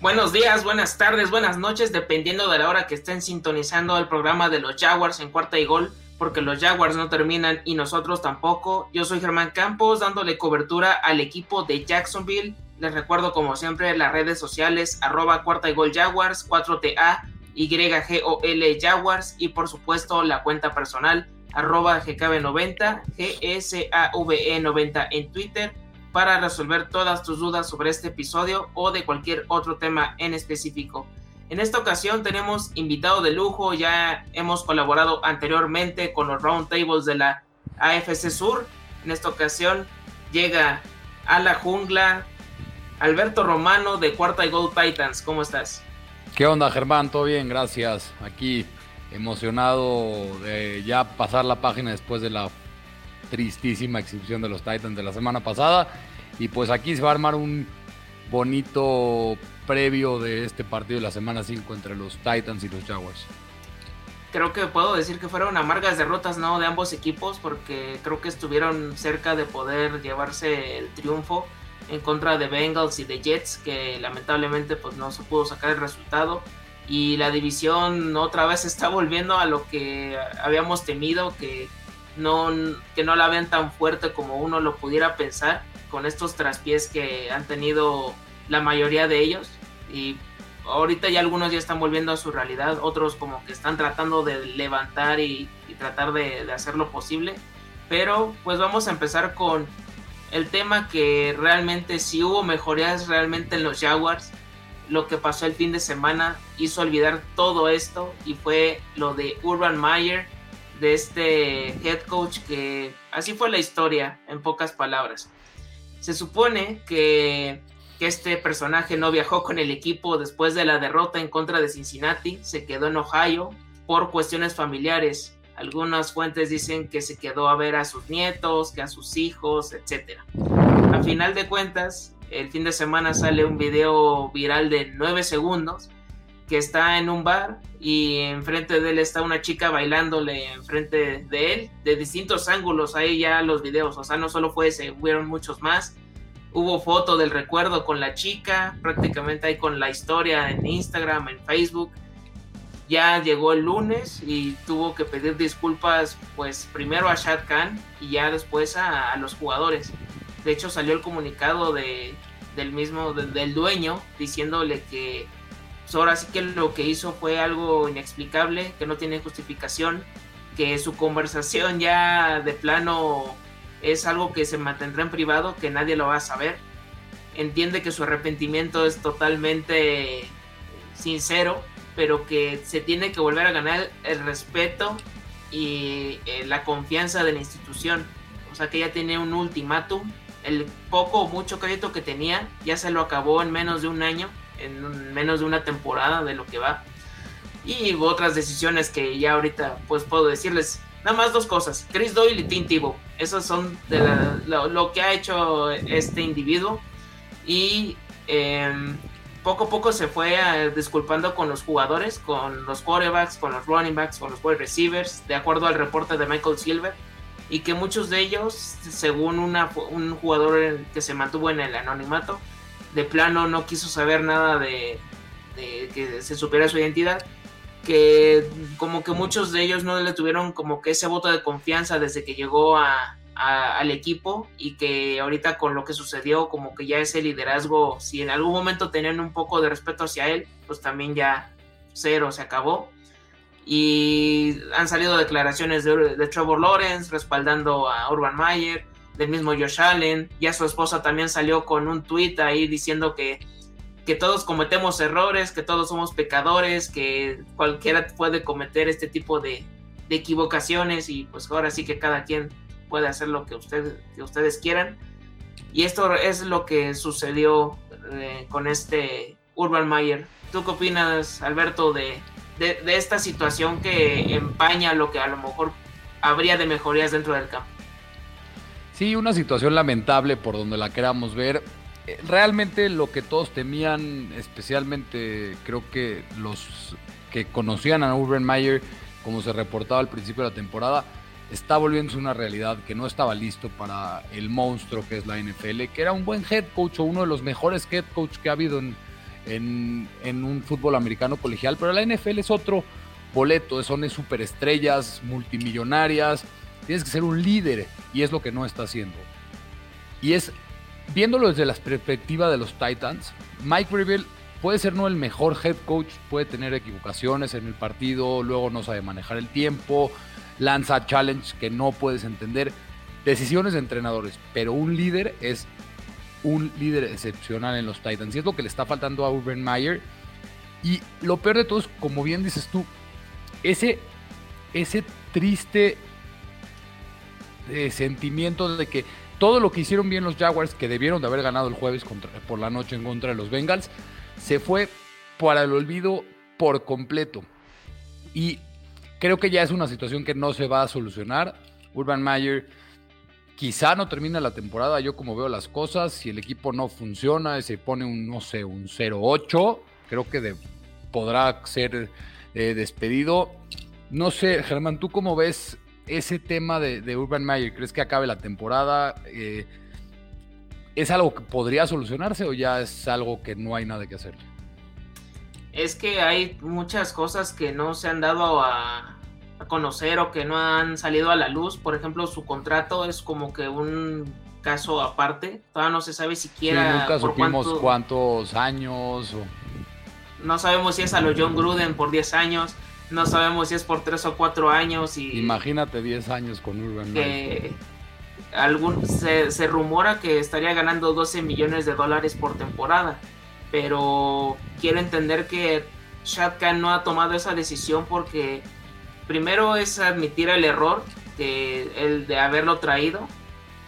Buenos días, buenas tardes, buenas noches, dependiendo de la hora que estén sintonizando el programa de los Jaguars en cuarta y gol, porque los Jaguars no terminan y nosotros tampoco. Yo soy Germán Campos, dándole cobertura al equipo de Jacksonville. Les recuerdo, como siempre, las redes sociales, arroba cuarta y gol Jaguars, 4TA, YGOL Jaguars, y por supuesto la cuenta personal, arroba GKB90, GSAVE90 en Twitter para resolver todas tus dudas sobre este episodio o de cualquier otro tema en específico. En esta ocasión tenemos invitado de lujo, ya hemos colaborado anteriormente con los roundtables de la AFC Sur. En esta ocasión llega a la jungla Alberto Romano de Cuarta y Gold Titans. ¿Cómo estás? ¿Qué onda, Germán? Todo bien, gracias. Aquí emocionado de ya pasar la página después de la tristísima exhibición de los Titans de la semana pasada. Y pues aquí se va a armar un bonito previo de este partido de la semana 5 entre los Titans y los Jaguars. Creo que puedo decir que fueron amargas derrotas ¿no? de ambos equipos porque creo que estuvieron cerca de poder llevarse el triunfo en contra de Bengals y de Jets que lamentablemente pues no se pudo sacar el resultado y la división otra vez está volviendo a lo que habíamos temido que no, que no la vean tan fuerte como uno lo pudiera pensar con estos traspiés que han tenido la mayoría de ellos. Y ahorita ya algunos ya están volviendo a su realidad, otros como que están tratando de levantar y, tratar de, de, hacer lo posible, pero pues vamos a empezar con el tema que realmente si hubo mejorías realmente en los Jaguars, lo que pasó el fin de semana hizo olvidar todo esto y fue lo de Urban Meyer de este head coach que así fue la historia en pocas palabras. Se supone que, este personaje no viajó con el equipo después de la derrota en contra de Cincinnati, se quedó en Ohio por cuestiones familiares. Algunas fuentes dicen que se quedó a ver a sus nietos, que a sus hijos, etc. A final de cuentas, el fin de semana sale un video viral de 9 segundos que está en un bar y enfrente de él está una chica bailándole enfrente de él, de distintos ángulos, ahí ya los videos, o sea, no solo fue ese, hubieron muchos más. Hubo foto del recuerdo con la chica, prácticamente ahí con la historia en Instagram, en Facebook. Ya llegó el lunes y tuvo que pedir disculpas, pues primero a Shad Khan y ya después a, los jugadores. De hecho, salió el comunicado de, del mismo, del dueño, diciéndole que pues, ahora sí que lo que hizo fue algo inexplicable, que no tiene justificación, que su conversación ya de plano es algo que se mantendrá en privado, que nadie lo va a saber. Entiende que su arrepentimiento es totalmente sincero, pero que se tiene que volver a ganar el respeto y eh, la confianza de la institución. O sea que ya tiene un ultimátum. El poco o mucho crédito que tenía ya se lo acabó en menos de un año en menos de una temporada de lo que va. Y otras decisiones que ya ahorita pues puedo decirles. Nada más dos cosas. Chris Doyle y Tim Tebow. Esas son lo, que ha hecho este individuo. Y em, poco a poco se fue eh, disculpando con los jugadores, con los quarterbacks, con los running backs, con los wide receivers, de acuerdo al reporte de Michael Silver. Y que muchos de ellos, según una, un jugador que se mantuvo en el anonimato, de plano no quiso saber nada de, que se supiera su identidad, que como que muchos de ellos no le tuvieron como que ese voto de confianza desde que llegó a, al equipo y que ahorita con lo que sucedió como que ya ese liderazgo, si en algún momento tenían un poco de respeto hacia él, pues también ya cero se acabó. Y han salido declaraciones de, de Trevor Lawrence respaldando a Urban Meyer, del mismo Josh Allen. Ya su esposa también salió con un tweet ahí diciendo que, que todos cometemos errores, que todos somos pecadores, que cualquiera puede cometer este tipo de, equivocaciones y pues ahora sí que cada quien puede hacer lo que, que ustedes quieran. Y esto es lo que sucedió eh, con este Urban Meyer. ¿Tú qué opinas, Alberto, de, de, de, esta situación que empaña lo que a lo mejor habría de mejorías dentro del campo? Sí, una situación lamentable por donde la queramos ver. Eh, realmente lo que todos temían, especialmente creo que los que conocían a Urban Meyer, como se reportaba al principio de la temporada, está volviéndose una realidad que no estaba listo para el monstruo que es la NFL, que era un buen head coach o uno de los mejores head coach que ha habido en, en, un fútbol americano colegial, pero la NFL es otro boleto, son superestrellas, multimillonarias, tienes que ser un líder y es lo que no está haciendo. Y es, viéndolo desde la perspectiva de los Titans, Mike Reveal puede ser no el mejor head coach, puede tener equivocaciones en el partido, luego no sabe manejar el tiempo, lanza challenge que no puedes entender, decisiones de entrenadores, pero un líder es un líder excepcional en los Titans y es lo que le está faltando a Urban Meyer. Y lo peor de todo es, como bien dices tú, ese, ese triste sentimiento de que todo lo que hicieron bien los Jaguars, que debieron de haber ganado el jueves por la noche en contra de los Bengals, se fue para el olvido por completo. Y creo que ya es una situación que no se va a solucionar. Urban Meyer quizá no termina la temporada, yo como veo las cosas, si el equipo no funciona, se pone un, no sé, un 0-8, creo que podrá ser eh, despedido. No sé, Germán, ¿tú cómo ves ese tema de, Urban Meyer? ¿Crees que acabe la temporada? Eh, ¿Es algo que podría solucionarse o ya es algo que no hay nada que hacer? Es que hay muchas cosas que no se han dado a, conocer o que no han salido a la luz. Por ejemplo, su contrato es como que un caso aparte. Todavía no se sabe siquiera. nunca supimos cuántos años. No sabemos si es a lo John Gruden por 10 años. No sabemos si es por 3 o 4 años. Y Imagínate 10 años con Urban. Que, algún, se, rumora que estaría ganando 12 millones de dólares por temporada, pero quiero entender que Shad Khan no ha tomado esa decisión porque primero es admitir el error de, el de haberlo traído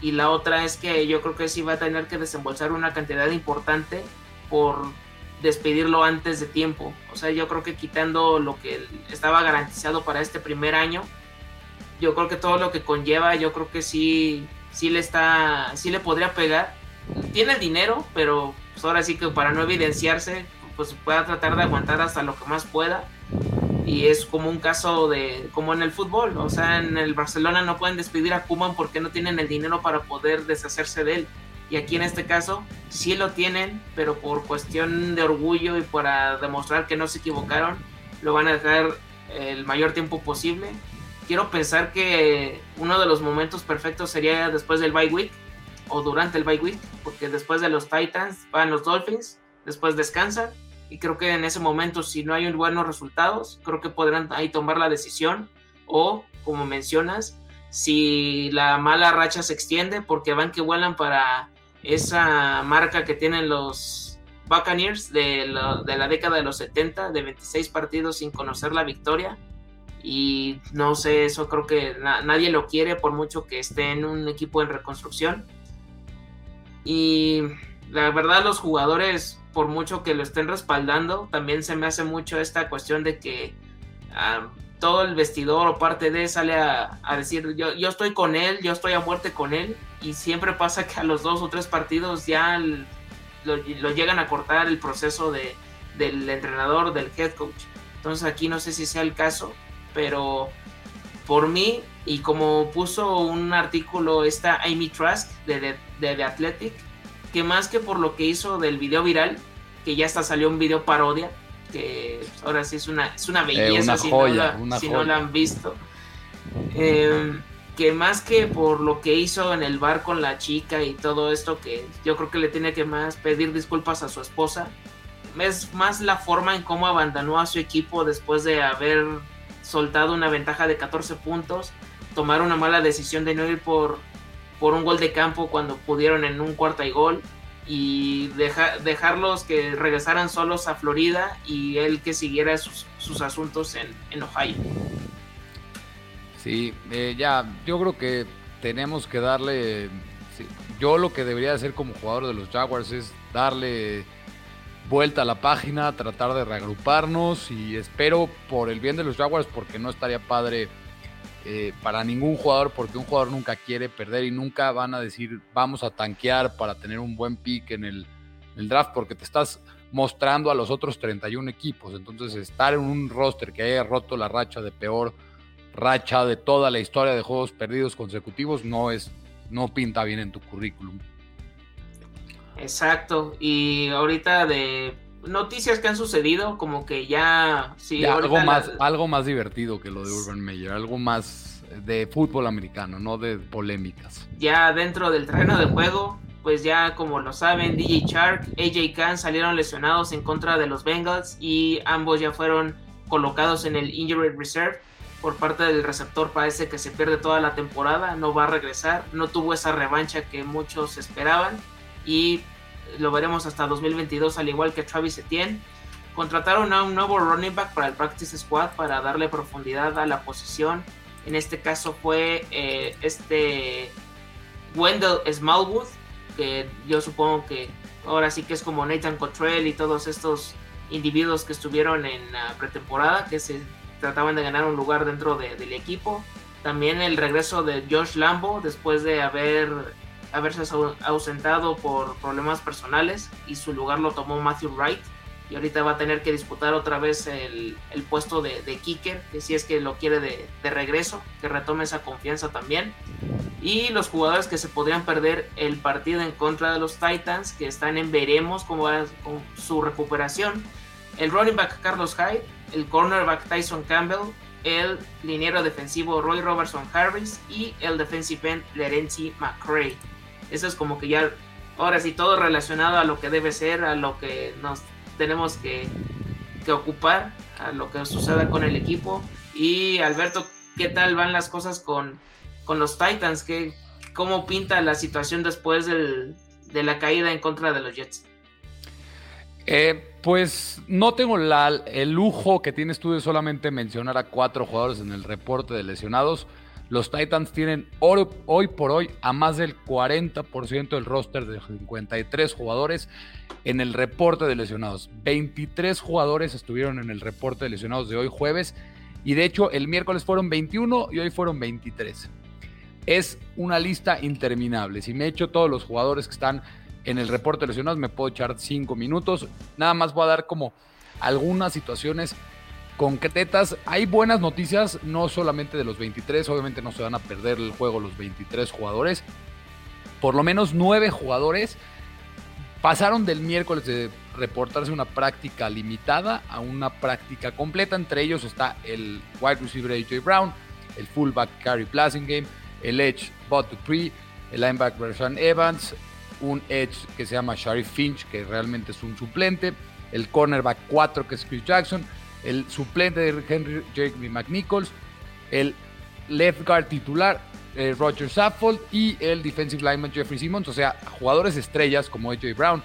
y la otra es que yo creo que sí va a tener que desembolsar una cantidad importante por despedirlo antes de tiempo. O sea, yo creo que quitando lo que estaba garantizado para este primer año, yo creo que todo lo que conlleva, yo creo que sí, sí le está, sí le podría pegar. Tiene el dinero, pero pues ahora sí que para no evidenciarse, pues pueda tratar de aguantar hasta lo que más pueda. Y es como un caso de, como en el fútbol, o sea, en el Barcelona no pueden despedir a Kuman porque no tienen el dinero para poder deshacerse de él. Y aquí en este caso sí lo tienen, pero por cuestión de orgullo y para demostrar que no se equivocaron, lo van a dejar el mayor tiempo posible. Quiero pensar que uno de los momentos perfectos sería después del bye week o durante el bye week, porque después de los Titans van los Dolphins, después descansan y creo que en ese momento si no hay buenos resultados, creo que podrán ahí tomar la decisión o como mencionas, si la mala racha se extiende porque van que vuelan para esa marca que tienen los Buccaneers de la, década de los 70, de 26 partidos sin conocer la victoria, y no sé, eso creo que nadie lo quiere por mucho que esté en un equipo en reconstrucción. Y la verdad los jugadores, por mucho que lo estén respaldando, también se me hace mucho esta cuestión de que ah, todo el vestidor o parte de sale a, decir yo, yo, estoy con él, yo estoy a muerte con él. Y siempre pasa que a los dos o tres partidos ya lo, llegan a cortar el proceso de, del entrenador, del head coach. Entonces aquí no sé si sea el caso pero por mí, y como puso un artículo esta Amy Trask de, de, The Athletic, que más que por lo que hizo del video viral, que ya hasta salió un video parodia, que ahora sí es una, es una eh, belleza si, no, la, si no la han visto. Eh, que más que por lo que hizo en el bar con la chica y todo esto, que yo creo que le tiene que más pedir disculpas a su esposa, es más la forma en cómo abandonó a su equipo después de haber soltado una ventaja de 14 puntos, tomar una mala decisión de no ir por, por un gol de campo cuando pudieron en un cuarta y gol y dejarlos que regresaran solos a Florida y él que siguiera sus, asuntos en, Ohio. Sí, eh, ya, yo creo que tenemos que darle, yo lo que debería hacer como jugador de los Jaguars es darle vuelta a la página, tratar de reagruparnos y espero por el bien de los Jaguars, porque no estaría padre eh, para ningún jugador, porque un jugador nunca quiere perder y nunca van a decir vamos a tanquear para tener un buen pick en el, draft, porque te estás mostrando a los otros 31 equipos. Entonces, estar en un roster que haya roto la racha de peor racha de toda la historia de juegos perdidos consecutivos no es no pinta bien en tu currículum. Exacto, y ahorita de noticias que han sucedido, como que ya... Sí, algo, más, algo más divertido que lo de Urban Meyer, algo más de fútbol americano, no de polémicas. Ya dentro del terreno de juego, pues ya como lo saben, DJ Shark, AJ Khan salieron lesionados en contra de los Bengals y ambos ya fueron colocados en el Injury Reserve por parte del receptor parece que se pierde toda la temporada, no va a regresar, no tuvo esa revancha que muchos esperaban y lo veremos hasta 2022 al igual que Travis Etienne. Contrataron a un nuevo running back para el practice squad para darle profundidad a la posición. En este caso fue eh, este Wendell Smallwood, que yo supongo que ahora sí que es como Nathan Cottrell y todos estos individuos que estuvieron en la pretemporada, que se trataban de ganar un lugar dentro del equipo. También el regreso de Josh Lambo después de haber haberse ausentado por problemas personales y su lugar lo tomó Matthew Wright y ahorita va a tener que disputar otra vez el, puesto de, de, kicker, que si es que lo quiere de, de, regreso, que retome esa confianza también. Y los jugadores que se podrían perder el partido en contra de los Titans, que están en veremos cómo va con su recuperación. El running back Carlos Hyde, el cornerback Tyson Campbell, el liniero defensivo Roy Robertson Harris y el defensive end Lerenzi McCray. Eso es como que ya, ahora sí, todo relacionado a lo que debe ser, a lo que nos tenemos que, ocupar, a lo que suceda con el equipo. Y Alberto, ¿qué tal van las cosas con, con los Titans? ¿Qué, ¿Cómo pinta la situación después de la caída en contra de los Jets? Eh, pues no tengo el lujo que tienes tú de solamente mencionar a cuatro jugadores en el reporte de lesionados. Los Titans tienen hoy, por hoy a más del 40% del roster de 53 jugadores en el reporte de lesionados. 23 jugadores estuvieron en el reporte de lesionados de hoy jueves y de hecho el miércoles fueron 21 y hoy fueron 23. Es una lista interminable. Si me echo todos los jugadores que están en el reporte de lesionados, me puedo echar 5 minutos. Nada más voy a dar como algunas situaciones concretas. Hay buenas noticias, no solamente de los 23, obviamente no se van a perder el juego los 23 jugadores. Por lo menos 9 jugadores pasaron del miércoles de reportarse una práctica limitada a una práctica completa. Entre ellos está el wide receiver AJ Brown, el fullback Gary Blasingame, el edge Bud Dupree, el linebacker Sean Evans, un edge que se llama Sharif Finch, que realmente es un suplente, el cornerback 4 que es Chris Jackson, el suplente de Henry Jeremy McNichols, el left guard titular eh, Roger Saffold y el defensive lineman Jeffrey Simmons, o sea, jugadores estrellas como AJ Brown,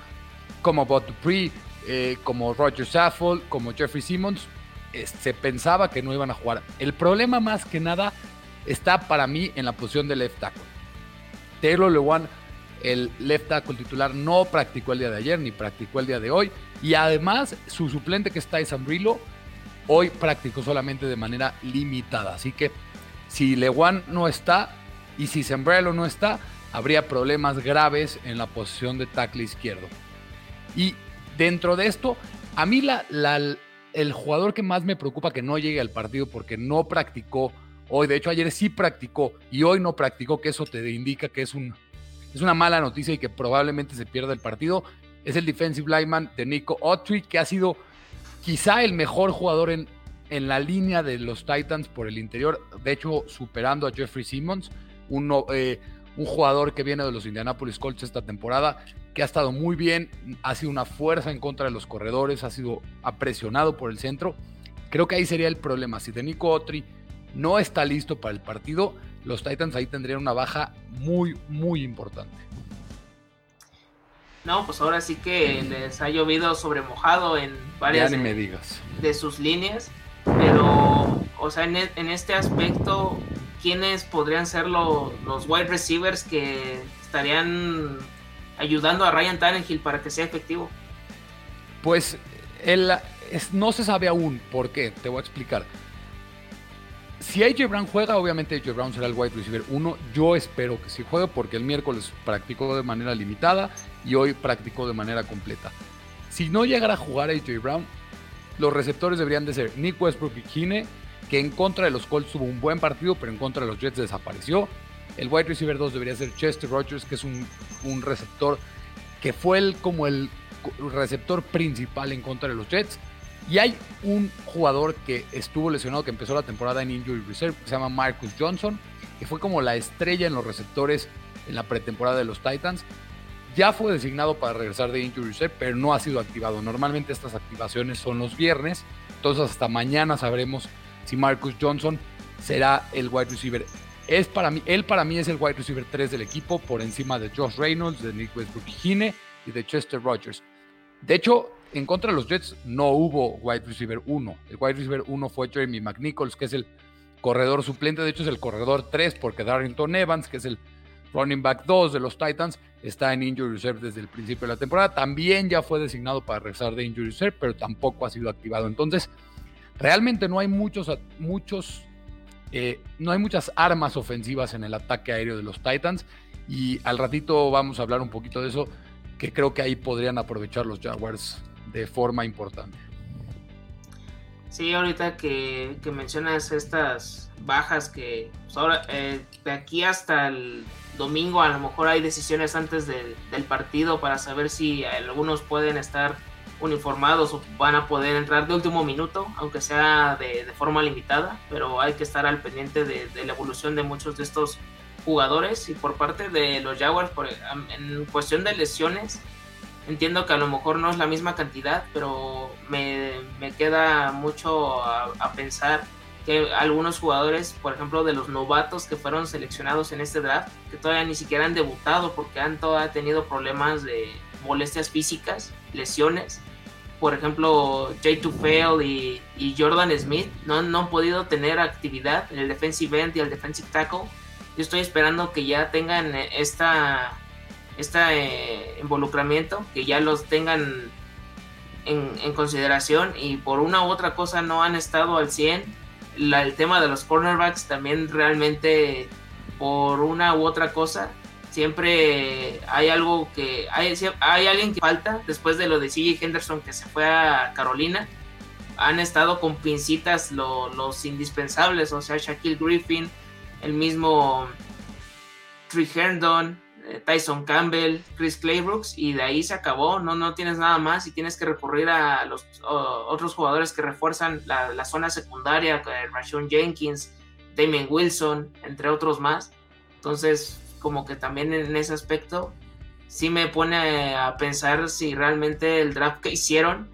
como Bob Dupree, eh, como Roger Saffold, como Jeffrey Simmons, se pensaba que no iban a jugar. El problema más que nada está para mí en la posición de left tackle. Taylor Lewan, el left tackle titular, no practicó el día de ayer ni practicó el día de hoy. Y además, su suplente que está Tyson Brillo Hoy practicó solamente de manera limitada. Así que si Lewan no está y si Sembrelo no está, habría problemas graves en la posición de tackle izquierdo. Y dentro de esto, a mí la, el jugador que más me preocupa que no llegue al partido porque no practicó hoy, de hecho ayer sí practicó y hoy no practicó, que eso te indica que es, es una mala noticia y que probablemente se pierda el partido, es el defensive lineman de Nico Autry, que ha sido quizá el mejor jugador en, en la línea de los Titans por el interior, de hecho superando a Jeffrey Simmons, un, eh, un jugador que viene de los Indianapolis Colts esta temporada, que ha estado muy bien, ha sido una fuerza en contra de los corredores, ha sido apresionado por el centro. Creo que ahí sería el problema. Si Nico Otri no está listo para el partido, los Titans ahí tendrían una baja muy, muy importante. No, pues ahora sí que les ha llovido sobre mojado en varias de, sus líneas. Pero, o sea, en, e, este aspecto, ¿quiénes podrían ser los wide receivers que estarían ayudando a Ryan Tannehill para que sea efectivo? Pues él, no se sabe aún por qué, te voy a explicar. Si AJ Brown juega, obviamente AJ Brown será el wide receiver 1. Yo espero que sí juegue porque el miércoles practicó de manera limitada y hoy practicó de manera completa. Si no llegara a jugar AJ Brown, los receptores deberían de ser Nick Westbrook y Kine, que en contra de los Colts tuvo un buen partido, pero en contra de los Jets desapareció. El wide receiver 2 debería ser Chester Rogers, que es un, un receptor que fue el, como el receptor principal en contra de los Jets. Y hay un jugador que estuvo lesionado, que empezó la temporada en Injury Reserve, que se llama Marcus Johnson, que fue como la estrella en los receptores en la pretemporada de los Titans. Ya fue designado para regresar de Injury Reserve, pero no ha sido activado. Normalmente estas activaciones son los viernes, entonces hasta mañana sabremos si Marcus Johnson será el wide receiver. Es para mí, él para mí es el wide receiver 3 del equipo, por encima de Josh Reynolds, de Nick Westbrook y de Chester Rogers. De hecho, en contra de los Jets no hubo wide receiver 1. El wide receiver 1 fue Jeremy McNichols, que es el corredor suplente. De hecho, es el corredor 3 porque Darrington Evans, que es el running back 2 de los Titans, está en injury reserve desde el principio de la temporada. También ya fue designado para regresar de injury reserve, pero tampoco ha sido activado. Entonces, realmente no hay muchos, muchos, eh, no hay muchas armas ofensivas en el ataque aéreo de los Titans. Y al ratito vamos a hablar un poquito de eso, que creo que ahí podrían aprovechar los Jaguars de forma importante. Sí, ahorita que, mencionas estas bajas que pues, ahora eh, de aquí hasta el domingo a lo mejor hay decisiones antes del, partido para saber si algunos pueden estar uniformados o van a poder entrar de último minuto, aunque sea de, forma limitada, pero hay que estar al pendiente de, la evolución de muchos de estos jugadores y por parte de los Jaguars por, en cuestión de lesiones Entiendo que a lo mejor no es la misma cantidad, pero me, queda mucho a, pensar que algunos jugadores, por ejemplo, de los novatos que fueron seleccionados en este draft, que todavía ni siquiera han debutado porque han todavía tenido problemas de molestias físicas, lesiones. Por ejemplo, Jay Tufel y, y Jordan Smith no, no han podido tener actividad en el defensive end y el defensive tackle. Yo estoy esperando que ya tengan esta este eh, involucramiento, que ya los tengan en, consideración y por una u otra cosa no han estado al 100. el tema de los cornerbacks también realmente por una u otra cosa siempre hay algo que hay, hay alguien que falta después de lo de CJ Henderson que se fue a Carolina han estado con pincitas los indispensables o sea Shaquille Griffin el mismo Trey Herndon Tyson Campbell, Chris Claybrooks y de ahí se acabó, no, no tienes nada más y tienes que recurrir a los otros jugadores que refuerzan la, zona secundaria, eh, Rashon Jenkins, Damien Wilson, entre otros más. Entonces, como que también en ese aspecto sí me pone a pensar si realmente el draft que hicieron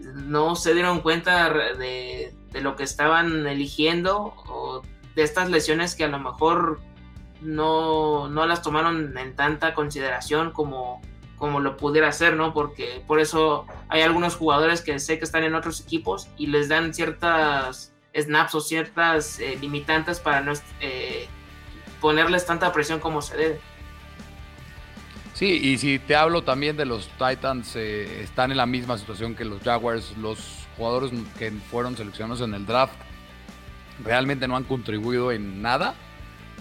no se dieron cuenta de, de lo que estaban eligiendo o de estas lesiones que a lo mejor no, no las tomaron en tanta consideración como, como lo pudiera hacer, ¿no? Porque por eso hay algunos jugadores que sé que están en otros equipos y les dan ciertas snaps o ciertas eh, limitantes para no eh, ponerles tanta presión como se debe. Sí, y si te hablo también de los Titans, eh, están en la misma situación que los Jaguars, los jugadores que fueron seleccionados en el draft realmente no han contribuido en nada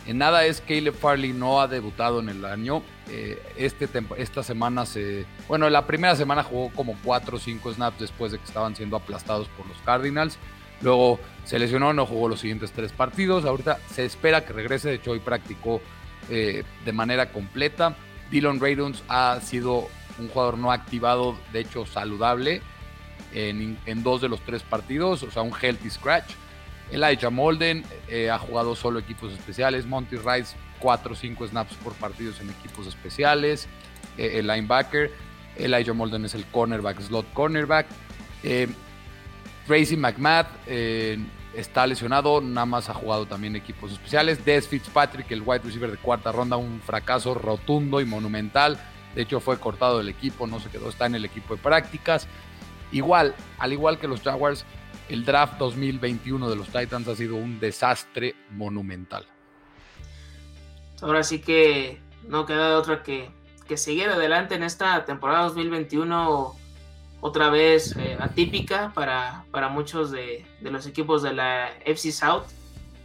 en nada es Caleb Farley no ha debutado en el año. Eh, este esta semana se. Bueno, la primera semana jugó como 4 o 5 snaps después de que estaban siendo aplastados por los Cardinals. Luego se lesionó, no jugó los siguientes tres partidos. Ahorita se espera que regrese. De hecho, hoy practicó eh, de manera completa. Dylan Raydons ha sido un jugador no activado, de hecho saludable, en, en dos de los tres partidos, o sea, un healthy scratch. Elijah Molden eh, ha jugado solo equipos especiales. Monty Rice, 4 o 5 snaps por partidos en equipos especiales. Eh, el linebacker. Elijah Molden es el cornerback, slot cornerback. Eh, Tracy McMath está lesionado, nada más ha jugado también equipos especiales. Des Fitzpatrick, el wide receiver de cuarta ronda, un fracaso rotundo y monumental. De hecho, fue cortado del equipo, no se quedó, está en el equipo de prácticas. Igual, al igual que los Jaguars, el draft 2021 de los Titans ha sido un desastre monumental. Ahora sí que no queda otra que, que seguir adelante en esta temporada 2021 otra vez eh, atípica para, para muchos de, los equipos de la FC South,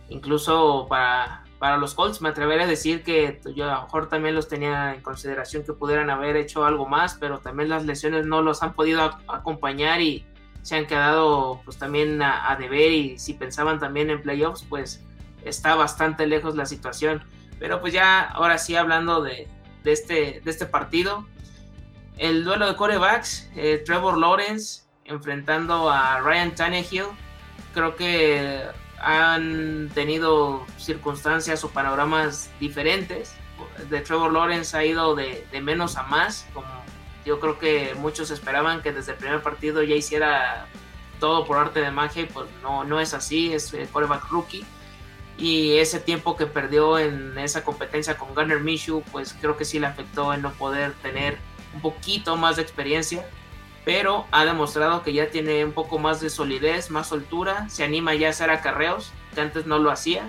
incluso para, para los Colts. Me atreveré a decir que yo a lo mejor también los tenía en consideración que pudieran haber hecho algo más, pero también las lesiones no los han podido acompañar y, se han quedado pues también a, deber y si pensaban también en playoffs pues está bastante lejos la situación pero pues ya ahora sí hablando de, este, de este partido el duelo de corebacks, eh, Trevor Lawrence enfrentando a Ryan Tannehill. Creo que han tenido circunstancias o panoramas diferentes. De Trevor Lawrence ha ido de, menos a más, como yo creo que muchos esperaban que desde el primer partido ya hiciera todo por arte de magia y pues no, no es así, es el coreback rookie. Y ese tiempo que perdió en esa competencia con Gunner Minshew, pues creo que sí le afectó en no poder tener un poquito más de experiencia pero ha demostrado que ya tiene un poco más de solidez, más soltura, se anima ya a hacer acarreos, que antes no lo hacía,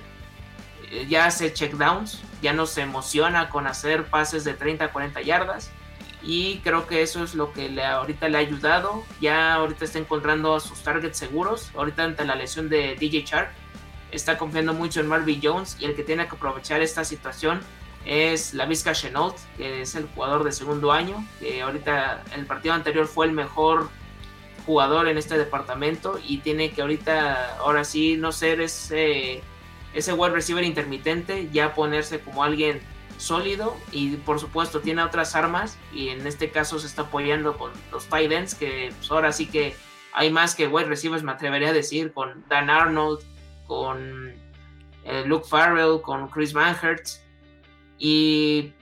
eh, ya hace checkdowns, ya no se emociona con hacer pases de 30 40 yardas y creo que eso es lo que le, ahorita le ha ayudado, ya ahorita está encontrando sus targets seguros, ahorita ante la lesión de DJ Shark está confiando mucho en Marvin Jones y el que tiene que aprovechar esta situación es la Vizca Chenault, que es el jugador de segundo año, que ahorita el partido anterior fue el mejor jugador en este departamento y tiene que ahorita, ahora sí, no ser ese, ese wide receiver intermitente, ya ponerse como alguien sólido y por supuesto tiene otras armas y en este caso se está apoyando con los tight ends que pues, ahora sí que hay más que wide receivers me atrevería a decir con Dan Arnold con eh, Luke Farrell con Chris Van Hertz y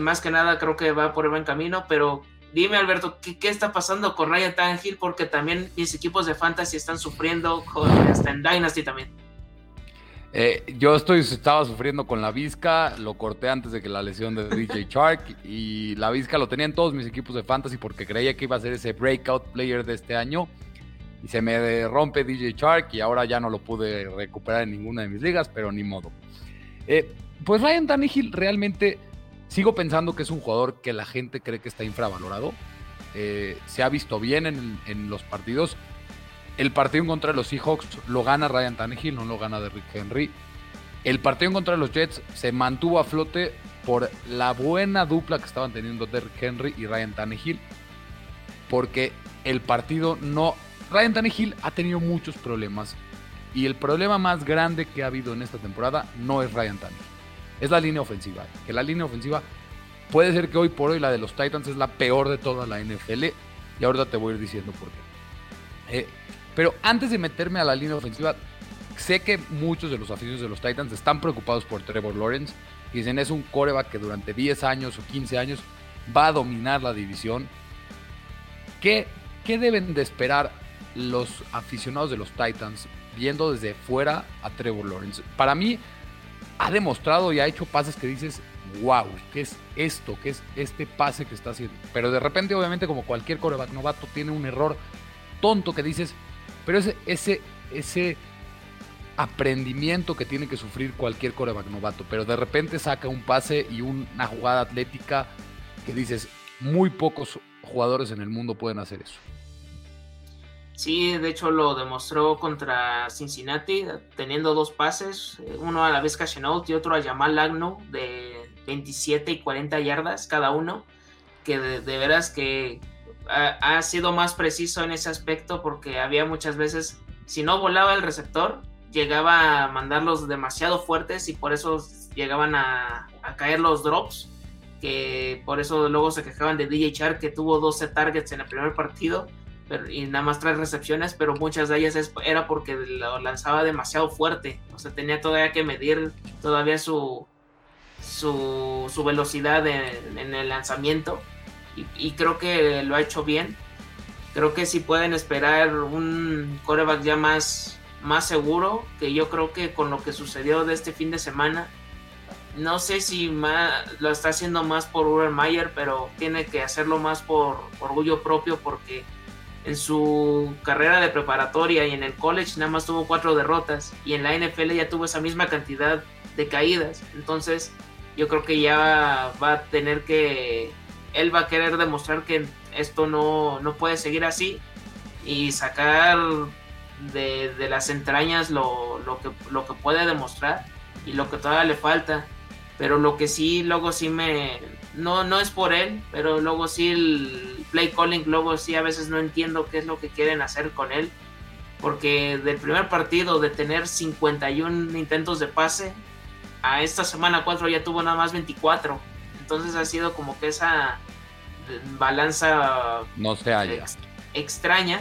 más que nada creo que va por el buen camino, pero dime Alberto, ¿qué, está pasando con Ryan Tannehill? Porque también mis equipos de fantasy están sufriendo hasta en Dynasty también. Eh, yo estoy, estaba sufriendo con la Vizca, lo corté antes de que la lesión de DJ Shark y la Vizca lo tenía en todos mis equipos de fantasy porque creía que iba a ser ese breakout player de este año y se me rompe DJ Shark y ahora ya no lo pude recuperar en ninguna de mis ligas, pero ni modo. Eh, pues Ryan Tannehill realmente sigo pensando que es un jugador que la gente cree que está infravalorado. Eh, se ha visto bien en, los partidos. El partido en contra de los Seahawks lo gana Ryan Tannehill, no lo gana Derrick Henry. El partido contra los Jets se mantuvo a flote por la buena dupla que estaban teniendo Derrick Henry y Ryan Tannehill. Porque el partido no. Ryan Tannehill ha tenido muchos problemas. Y el problema más grande que ha habido en esta temporada no es Ryan Tannehill es la línea ofensiva. Que la línea ofensiva puede ser que hoy por hoy la de los Titans es la peor de toda la NFL. Y ahorita te voy a ir diciendo por qué. Eh, pero antes de meterme a la línea ofensiva, sé que muchos de los aficionados de los Titans están preocupados por Trevor Lawrence. Y dicen es un coreback que durante 10 años o 15 años va a dominar la división. ¿Qué, ¿Qué deben de esperar los aficionados de los Titans viendo desde fuera a Trevor Lawrence? Para mí, ha demostrado y ha hecho pases que dices, wow, ¿qué es esto? ¿Qué es este pase que está haciendo? Pero de repente, obviamente, como cualquier coreback novato, tiene un error tonto que dices, pero ese, ese, ese aprendimiento que tiene que sufrir cualquier coreback novato, pero de repente saca un pase y una jugada atlética que dices, muy pocos jugadores en el mundo pueden hacer eso. Sí, de hecho lo demostró contra Cincinnati, teniendo dos pases, uno a la vez Chenault y otro a Jamal Agno de 27 y 40 yardas cada uno, que de, veras que ha, sido más preciso en ese aspecto porque había muchas veces, si no volaba el receptor, llegaba a mandarlos demasiado fuertes y por eso llegaban a, a caer los drops, que por eso luego se quejaban de DJ Char que tuvo 12 targets en el primer partido y nada más tres recepciones, pero muchas de ellas era porque lo lanzaba demasiado fuerte. O sea, tenía todavía que medir todavía su, su, velocidad en, el lanzamiento. Y, creo que lo ha hecho bien. Creo que si pueden esperar un coreback ya más, más seguro, que yo creo que con lo que sucedió de este fin de semana, no sé si lo está haciendo más por Urban pero tiene que hacerlo más por orgullo propio porque en su carrera de preparatoria y en el college nada más tuvo cuatro derrotas y en la NFL ya tuvo esa misma cantidad de caídas. Entonces yo creo que ya va a tener que, él va a querer demostrar que esto no, puede seguir así y sacar de, las entrañas lo, lo, que, lo que puede demostrar y lo que todavía le falta. Pero lo que sí, luego sí me, no, no es por él, pero luego sí el play calling, luego sí a veces no entiendo qué es lo que quieren hacer con él. Porque del primer partido de tener 51 intentos de pase, a esta semana 4 ya tuvo nada más 24. Entonces ha sido como que esa balanza no se haya. extraña.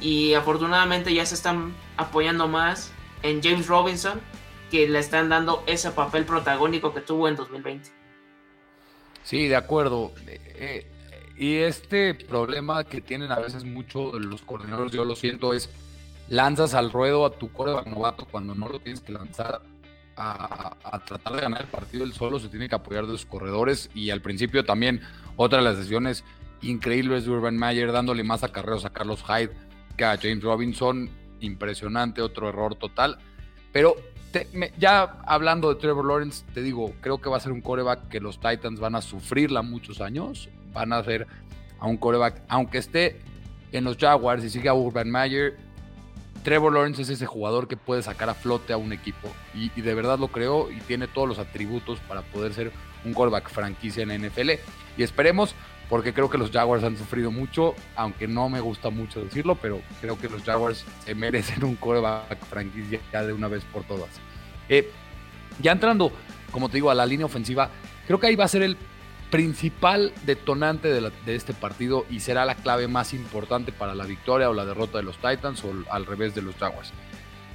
Y afortunadamente ya se están apoyando más en James Robinson, que le están dando ese papel protagónico que tuvo en 2020. Sí, de acuerdo. Eh, eh, y este problema que tienen a veces mucho los coordinadores, yo lo siento, es lanzas al ruedo a tu coreback novato cuando no lo tienes que lanzar a, tratar de ganar el partido él solo, se tiene que apoyar de sus corredores y al principio también otra de las decisiones increíbles de Urban Meyer dándole más acarreos a Carlos Hyde que a James Robinson, impresionante, otro error total, pero ya hablando de Trevor Lawrence, te digo, creo que va a ser un coreback que los Titans van a sufrirla muchos años. Van a ser a un coreback, aunque esté en los Jaguars y siga Urban Meyer, Trevor Lawrence es ese jugador que puede sacar a flote a un equipo. Y, de verdad lo creo y tiene todos los atributos para poder ser un coreback franquicia en NFL. Y esperemos porque creo que los Jaguars han sufrido mucho, aunque no me gusta mucho decirlo, pero creo que los Jaguars se merecen un coreback franquicia ya de una vez por todas. Eh, ya entrando, como te digo, a la línea ofensiva, creo que ahí va a ser el principal detonante de, este partido y será la clave más importante para la victoria o la derrota de los Titans o al revés de los Jaguars.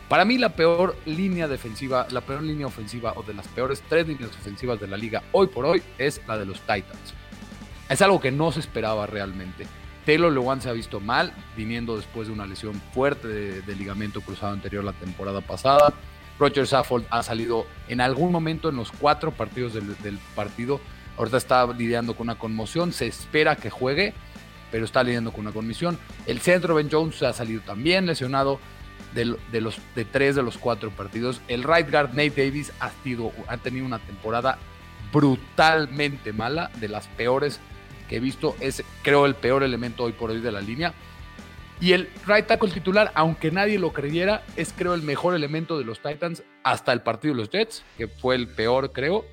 Para mí la peor línea defensiva, la peor línea ofensiva o de las peores tres líneas ofensivas de la liga hoy por hoy es la de los Titans. Es algo que no se esperaba realmente. Taylor Lewan se ha visto mal, viniendo después de una lesión fuerte de, ligamento cruzado anterior la temporada pasada. Roger Saffold ha salido en algún momento en los cuatro partidos del, partido. Ahorita está lidiando con una conmoción, se espera que juegue, pero está lidiando con una conmoción. El centro Ben Jones ha salido también lesionado de, los, de tres de los cuatro partidos. El right guard Nate Davis ha, ha tenido una temporada brutalmente mala, de las peores he visto. Es, creo, el peor elemento hoy por hoy de la línea. Y el right tackle titular, aunque nadie lo creyera, es creo el mejor elemento de los Titans hasta el partido de los Jets, que fue el peor, creo.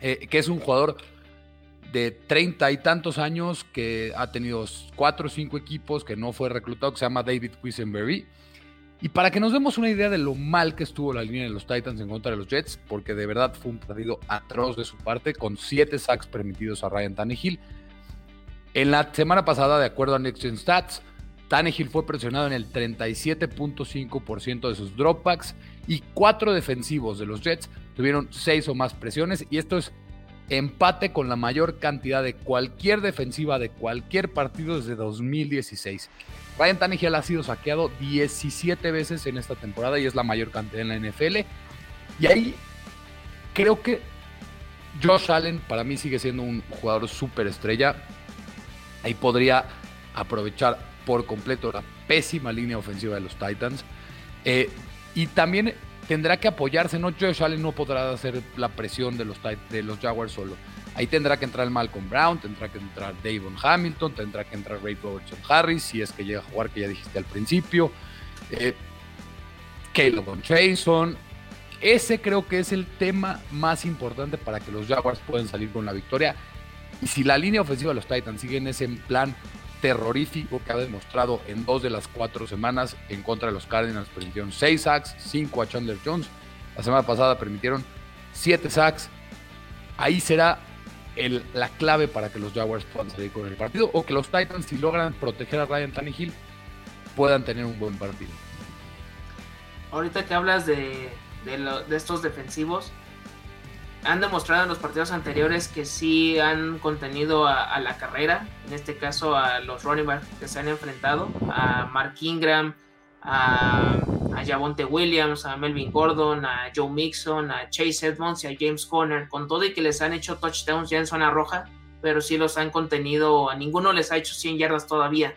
Eh, que es un jugador de treinta y tantos años que ha tenido cuatro o cinco equipos, que no fue reclutado, que se llama David Quisenberry. Y para que nos demos una idea de lo mal que estuvo la línea de los Titans en contra de los Jets, porque de verdad fue un partido atroz de su parte, con 7 sacks permitidos a Ryan Tannehill. En la semana pasada, de acuerdo a Next Gen Stats, Tannehill fue presionado en el 37.5% de sus dropbacks y cuatro defensivos de los Jets tuvieron 6 o más presiones y esto es empate con la mayor cantidad de cualquier defensiva de cualquier partido desde 2016. Ryan Tannehill ha sido saqueado 17 veces en esta temporada y es la mayor cantidad en la NFL. Y ahí creo que Josh Allen para mí sigue siendo un jugador súper estrella. Ahí podría aprovechar por completo la pésima línea ofensiva de los Titans. Eh, y también tendrá que apoyarse, ¿no? Josh Allen no podrá hacer la presión de los, de los Jaguars solo. Ahí tendrá que entrar Malcolm Brown, tendrá que entrar Davon Hamilton, tendrá que entrar Ray Robertson Harris, si es que llega a jugar, que ya dijiste al principio. Eh, Caleb Jason. Ese creo que es el tema más importante para que los Jaguars puedan salir con la victoria. Y si la línea ofensiva de los Titans sigue en ese plan terrorífico que ha demostrado en dos de las cuatro semanas en contra de los Cardinals, permitieron seis sacks, cinco a Chandler Jones. La semana pasada permitieron siete sacks. Ahí será la clave para que los Jaguars puedan salir con el partido o que los Titans, si logran proteger a Ryan Tannehill, puedan tener un buen partido. Ahorita que hablas de, de, estos defensivos, han demostrado en los partidos anteriores que sí han contenido a, la carrera, en este caso a los running backs que se han enfrentado, a Mark Ingram, a, a Javonte Williams, a Melvin Gordon, a Joe Mixon, a Chase Edmonds y a James Conner, con todo y que les han hecho touchdowns ya en zona roja, pero sí los han contenido, a ninguno les ha hecho 100 yardas todavía.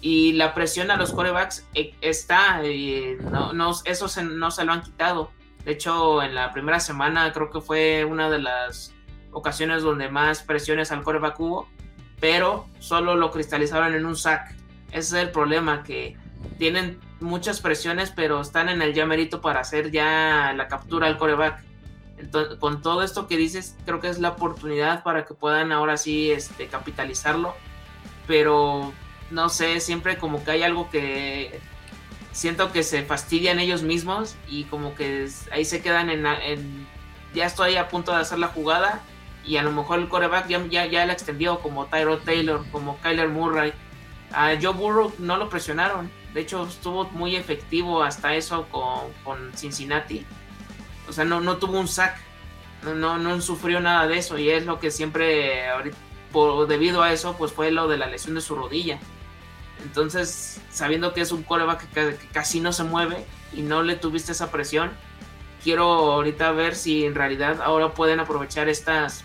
Y la presión a los corebacks eh, está, no, no, eso no se lo han quitado. De hecho, en la primera semana creo que fue una de las ocasiones donde más presiones al coreback hubo, pero solo lo cristalizaron en un sack. Ese es el problema, que tienen muchas presiones, pero están en el ya para hacer ya la captura al coreback. Entonces, con todo esto que dices, creo que es la oportunidad para que puedan ahora sí este, capitalizarlo. Pero no sé, siempre como que hay algo que siento que se fastidian ellos mismos y como que ahí se quedan en, en ya estoy a punto de hacer la jugada y a lo mejor el coreback ya, ya, ya la extendió como Tyrod Taylor, como Kyler Murray. A Joe Burrow no lo presionaron. De hecho, estuvo muy efectivo hasta eso con, con Cincinnati. O sea, no, no tuvo un sack. No, no, sufrió nada de eso. Y es lo que siempre, por, debido a eso, pues fue lo de la lesión de su rodilla. Entonces, sabiendo que es un coreback que, casi no se mueve y no le tuviste esa presión, quiero ahorita ver si en realidad ahora pueden aprovechar estas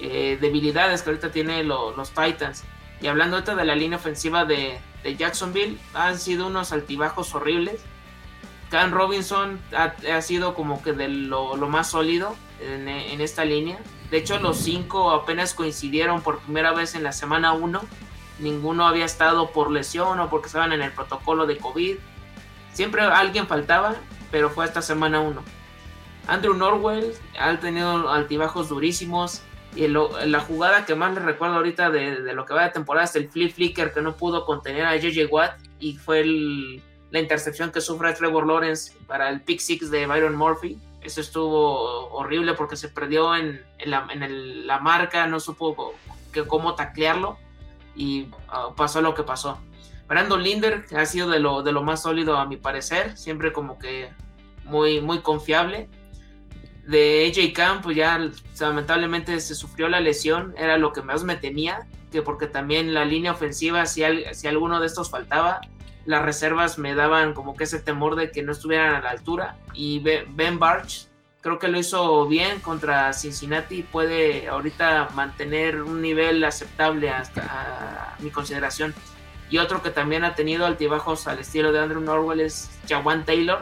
eh, debilidades que ahorita tienen los Titans. Y hablando ahorita de la línea ofensiva de, Jacksonville, han sido unos altibajos horribles. Can Robinson ha, sido como que de lo, más sólido en, en, esta línea. De hecho, los cinco apenas coincidieron por primera vez en la semana 1. Ninguno había estado por lesión o porque estaban en el protocolo de COVID. Siempre alguien faltaba, pero fue esta semana 1. Andrew Norwell ha tenido altibajos durísimos. Y la jugada que más le recuerdo ahorita de, lo que va de temporada es el flip flicker que no pudo contener a JJ Watt y fue la intercepción que sufre Trevor Lawrence para el pick six de Byron Murphy. Eso estuvo horrible porque se perdió en, la, marca, no supo que, cómo taclearlo y ah, pasó lo que pasó. Brandon Linder ha sido de lo, de lo más sólido a mi parecer, siempre como que muy, muy confiable de AJ Camp, pues ya lamentablemente se sufrió la lesión, era lo que más me temía, que porque también la línea ofensiva, si, si alguno de estos faltaba, las reservas me daban como que ese temor de que no estuvieran a la altura. Y Ben Barch, creo que lo hizo bien contra Cincinnati, puede ahorita mantener un nivel aceptable hasta a mi consideración. Y otro que también ha tenido altibajos al estilo de Andrew Norwell es Jawan Taylor.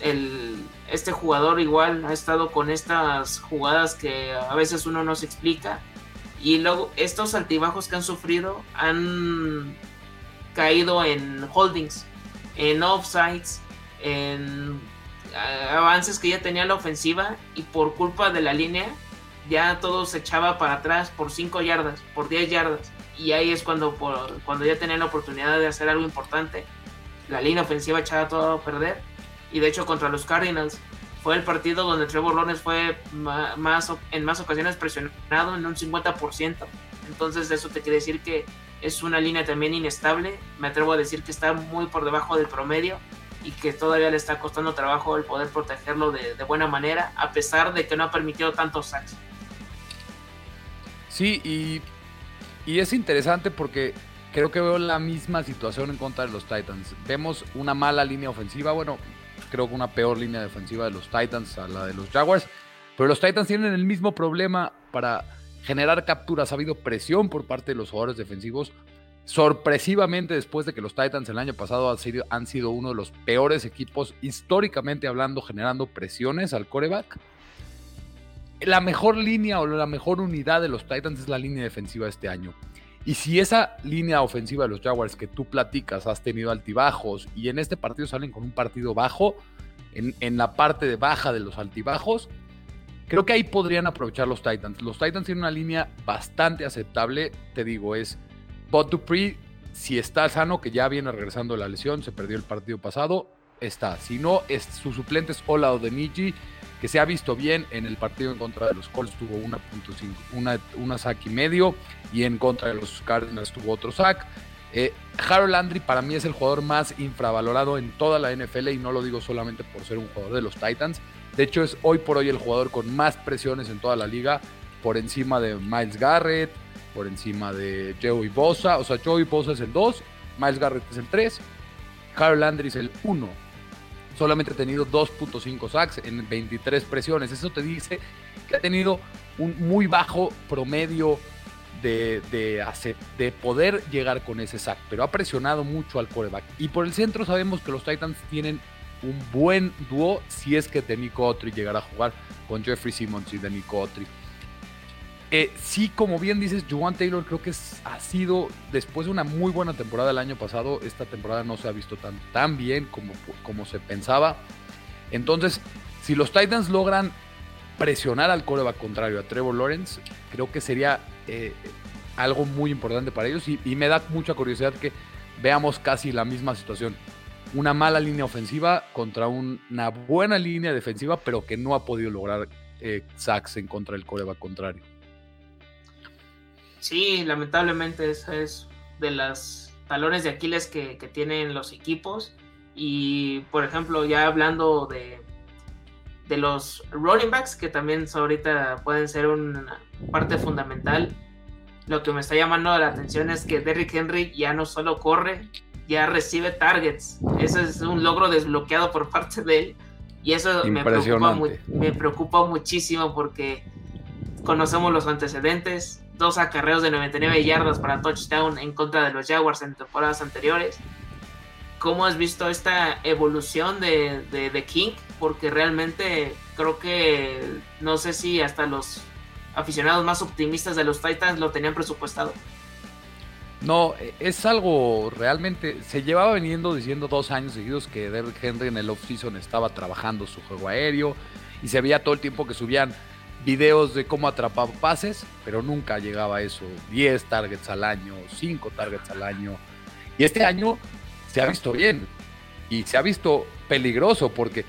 El, este jugador igual ha estado con estas jugadas que a veces uno no se explica. Y luego estos altibajos que han sufrido han caído en holdings, en offsides, en avances que ya tenía la ofensiva y por culpa de la línea ya todo se echaba para atrás por 5 yardas, por 10 yardas. Y ahí es cuando, cuando ya tenían la oportunidad de hacer algo importante, la línea ofensiva echaba todo a perder y de hecho contra los Cardinals fue el partido donde Trevor Lawrence fue más, en más ocasiones presionado en un 50%. Entonces eso te quiere decir que es una línea también inestable. Me atrevo a decir que está muy por debajo del promedio y que todavía le está costando trabajo el poder protegerlo de, buena manera, a pesar de que no ha permitido tantos sacks. Sí, y, es interesante porque creo que veo la misma situación en contra de los Titans. Vemos una mala línea ofensiva, bueno, creo que una peor línea defensiva de los Titans a la de los Jaguars. Pero los Titans tienen el mismo problema para generar capturas. Ha habido presión por parte de los jugadores defensivos. Sorpresivamente, después de que los Titans el año pasado han sido, han sido uno de los peores equipos históricamente hablando, generando presiones al coreback. La mejor línea o la mejor unidad de los Titans es la línea defensiva este año. Y si esa línea ofensiva de los Jaguars que tú platicas has tenido altibajos y en este partido salen con un partido bajo, en, la parte de baja de los altibajos, creo que ahí podrían aprovechar los Titans. Los Titans tienen una línea bastante aceptable, te digo, es Bot Dupree, si está sano, que ya viene regresando de la lesión, se perdió el partido pasado, está. Si no, es, su suplente es Ola Niji que se ha visto bien en el partido en contra de los Colts, tuvo 1.5, una, una sack y medio, y en contra de los Cardinals tuvo otro sack. Eh, Harold Landry para mí es el jugador más infravalorado en toda la NFL y no lo digo solamente por ser un jugador de los Titans. De hecho es hoy por hoy el jugador con más presiones en toda la liga, por encima de Miles Garrett, por encima de Joey Bosa. O sea, Joey Bosa es el 2, Miles Garrett es el 3, Harold Landry es el 1 solamente ha tenido 2.5 sacks en 23 presiones. Eso te dice que ha tenido un muy bajo promedio de, de, poder llegar con ese sack, pero ha presionado mucho al coreback. Y por el centro sabemos que los Titans tienen un buen dúo si es que Denico Otri llegará a jugar con Jeffrey Simmons y Denico Otri. Eh, sí, como bien dices, Juwan Taylor creo que ha sido, después de una muy buena temporada el año pasado, esta temporada no se ha visto tan, bien como, se pensaba. Entonces, si los Titans logran presionar al coreback contrario a Trevor Lawrence, creo que sería eh, algo muy importante para ellos y, y, me da mucha curiosidad que veamos casi la misma situación. Una mala línea ofensiva contra una buena línea defensiva, pero que no ha podido lograr eh, sacks en contra del coreback contrario. Sí, lamentablemente eso es de las talones de Aquiles que, que tienen los equipos. Y por ejemplo, ya hablando de, de los running backs, que también ahorita pueden ser una parte fundamental, lo que me está llamando la atención es que Derrick Henry ya no solo corre, ya recibe targets. Eso es un logro desbloqueado por parte de él. Y eso me preocupa, me preocupa muchísimo porque conocemos los antecedentes. Dos acarreos de 99 yardas para touchdown en contra de los Jaguars en temporadas anteriores. ¿Cómo has visto esta evolución de, de, de King? Porque realmente creo que no sé si hasta los aficionados más optimistas de los Titans lo tenían presupuestado. No, es algo realmente. Se llevaba veniendo diciendo dos años seguidos que Derrick Henry en el off-season estaba trabajando su juego aéreo y se veía todo el tiempo que subían videos de cómo atrapaba pases, pero nunca llegaba a eso. 10 targets al año, 5 targets al año. Y este año se ha visto bien y se ha visto peligroso porque